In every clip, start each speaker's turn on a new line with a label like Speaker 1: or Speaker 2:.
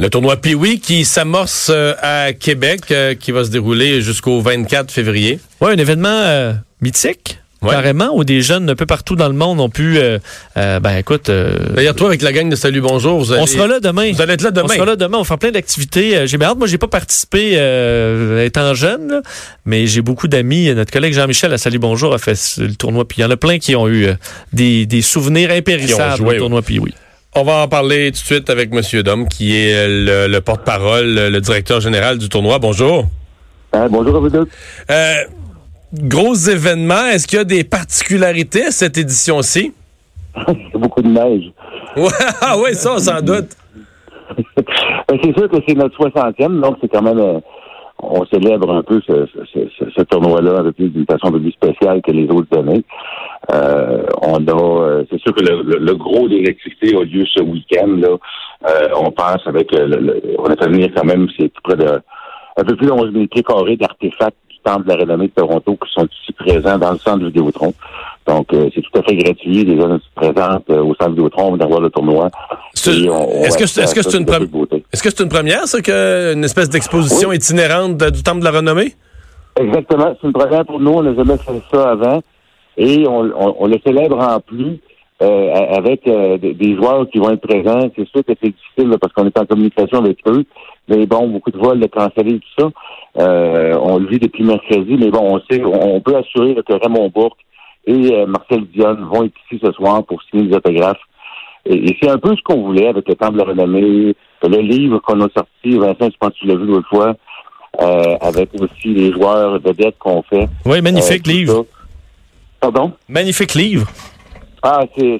Speaker 1: Le tournoi Piwi qui s'amorce euh, à Québec, euh, qui va se dérouler jusqu'au 24 février.
Speaker 2: Oui, un événement euh, mythique.
Speaker 1: Ouais.
Speaker 2: Carrément, où des jeunes un peu partout dans le monde ont pu, euh, euh, ben écoute, euh,
Speaker 1: D'ailleurs, toi, avec la gang de Salut Bonjour, vous allez,
Speaker 2: on sera là demain.
Speaker 1: Vous allez être là demain.
Speaker 2: On sera là demain. On faire plein d'activités. J'ai bien hâte. Moi, j'ai pas participé étant jeune, là, mais j'ai beaucoup d'amis. Notre collègue Jean-Michel à Salut Bonjour a fait le tournoi. Puis il y en a plein qui ont eu des, des souvenirs impérissables
Speaker 1: joué,
Speaker 2: du tournoi. Puis oui.
Speaker 1: On va en parler tout de suite avec Monsieur Dom, qui est euh, le, le porte-parole, le directeur général du tournoi. Bonjour.
Speaker 3: Hein, bonjour à vous deux.
Speaker 1: Euh, gros événement. Est-ce qu'il y a des particularités à cette édition-ci?
Speaker 3: Il y a beaucoup de neige.
Speaker 1: Ouais, ah oui, ça, sans doute.
Speaker 3: Ben, c'est sûr que c'est notre 60e, donc c'est quand même... on célèbre un peu ce, ce, ce- ce tournoi-là avec d'une façon un peu plus spéciale que les autres années. Euh, on a... euh, c'est sûr que le, le- le gros des activités a lieu ce week-end. Là. Euh, on passe avec... le, on a fait venir quand même, c'est près de... Un peu plus de 11 000 pieds carrés d'artefacts du Temple de la Renommée de Toronto qui sont ici présents dans le centre Vidéotron. Donc, euh, c'est tout à fait gratuit. Les gens se présentent euh, au centre Vidéotron, on vient voir le tournoi.
Speaker 1: Est-ce que, c'est- une, pre- que c'est une première, ça, que une espèce d'exposition
Speaker 3: Oui.
Speaker 1: itinérante de- du Temple de la Renommée?
Speaker 3: Exactement. C'est une première pour nous. On n'a jamais fait ça avant. Et on, on- on le célèbre en plus euh, avec euh, des- joueurs qui vont être présents. C'est sûr que c'est difficile là, parce qu'on est en communication avec eux. Mais bon, beaucoup de vols de cancellés et tout ça. Euh, on le vit depuis mercredi. Mais bon, on sait, on, on peut assurer là, que Raymond Bourque et euh, Marcel Dionne vont être ici ce soir pour signer des autographes. Et, et c'est un peu ce qu'on voulait avec le Temple de la Renommée, le livre qu'on a sorti, Vincent, je pense que tu l'as vu l'autre fois, euh, avec aussi les joueurs vedettes qu'on fait.
Speaker 2: Oui, magnifique
Speaker 3: Euh, tout
Speaker 2: livre.
Speaker 3: ça. Pardon?
Speaker 2: Magnifique livre.
Speaker 3: Ah, c'est,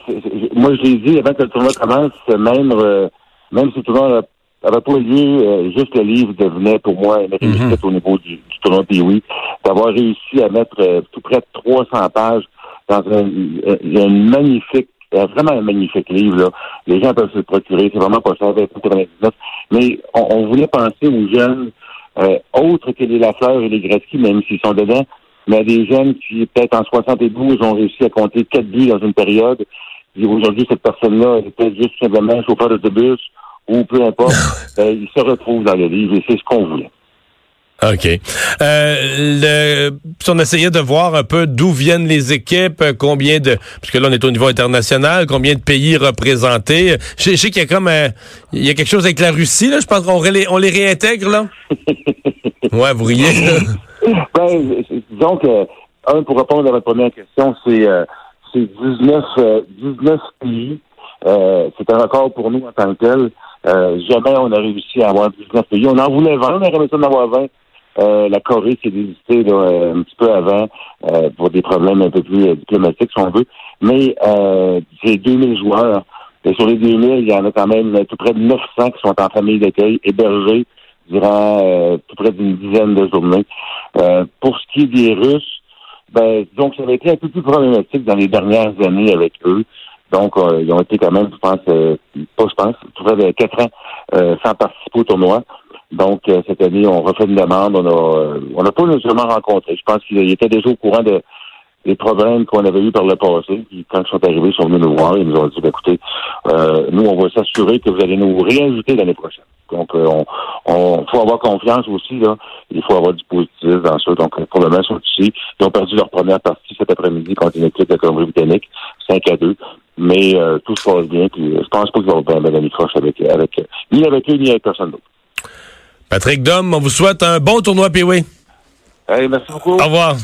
Speaker 3: moi je l'ai dit avant que le tournoi commence, même euh, même si le tournoi n'avait pas lieu, euh, juste le livre devenait pour moi une réussite au niveau du, du tournoi Pee-Wee. D'avoir réussi à mettre tout près de 300 pages dans un, euh, un magnifique, euh, vraiment un magnifique livre. Là. Les gens peuvent se le procurer, c'est vraiment pas cher, 99. Mais on, on voulait penser aux jeunes euh, autres que les Lafleur et les Gretzky, même s'ils sont dedans, mais à des jeunes qui, peut-être en 72, ont réussi à compter quatre buts dans une période. Aujourd'hui, cette personne-là peut-être juste simplement chauffeur d'autobus ou peu importe. euh, il se retrouve dans le livre et c'est ce qu'on voulait.
Speaker 1: OK. Euh, le, si on essayait de voir un peu d'où viennent les équipes, euh, combien de... Puisque là, on est au niveau international, combien de pays représentés? Je, je sais qu'il y a comme... un- il y a quelque chose avec la Russie, là. Je pense qu'on ré- on les réintègre, là. Ouais, vous riez. là.
Speaker 3: Ben, disons que, un, pour répondre à votre première question, c'est euh, c'est 19, euh, 19 pays. Euh, c'est un record pour nous en tant que tel. Euh, jamais on a réussi à avoir 19 pays. On en voulait 20, on aurait aimé ça d'en avoir 20. Euh, la Corée s'est désistée là, euh, un petit peu avant euh, pour des problèmes un peu plus euh, diplomatiques, si on veut. Mais euh, c'est 2000 joueurs. Et sur les 2000, il y en a quand même tout près de 900 qui sont en famille d'accueil, hébergés durant euh, tout près d'une dizaine de journées. Pour ce qui est des Russes, ben, donc ça avait été un peu plus problématique dans les dernières années avec eux. Donc, euh, ils ont été quand même, je pense, euh, pas je pense, tout près de quatre ans euh, sans participer au tournoi. Donc, euh, cette année, on refait une demande. On a, euh, on n'a pas nécessairement rencontré. Je pense qu'ils étaient déjà au courant de, des problèmes qu'on avait eus par le passé. Puis quand ils sont arrivés, ils sont venus nous voir. Ils nous ont dit, ben, écoutez, euh, nous, on va s'assurer que vous allez nous réajouter l'année prochaine. Donc, euh, on, on faut avoir confiance aussi. Là. Il faut avoir du positif dans ça. Donc, pour le ils sont ici. Ils ont perdu leur première partie cet après-midi contre une équipe de Colombie-Britannique, 5 à 2. Mais euh, tout se passe bien. Puis, euh, je pense pas qu'ils vont avoir la avec, avec, ni avec eux, ni avec personne d'autre.
Speaker 1: Patrick Dom, on vous souhaite un bon tournoi, oui.
Speaker 3: Hey, merci beaucoup.
Speaker 1: Au revoir.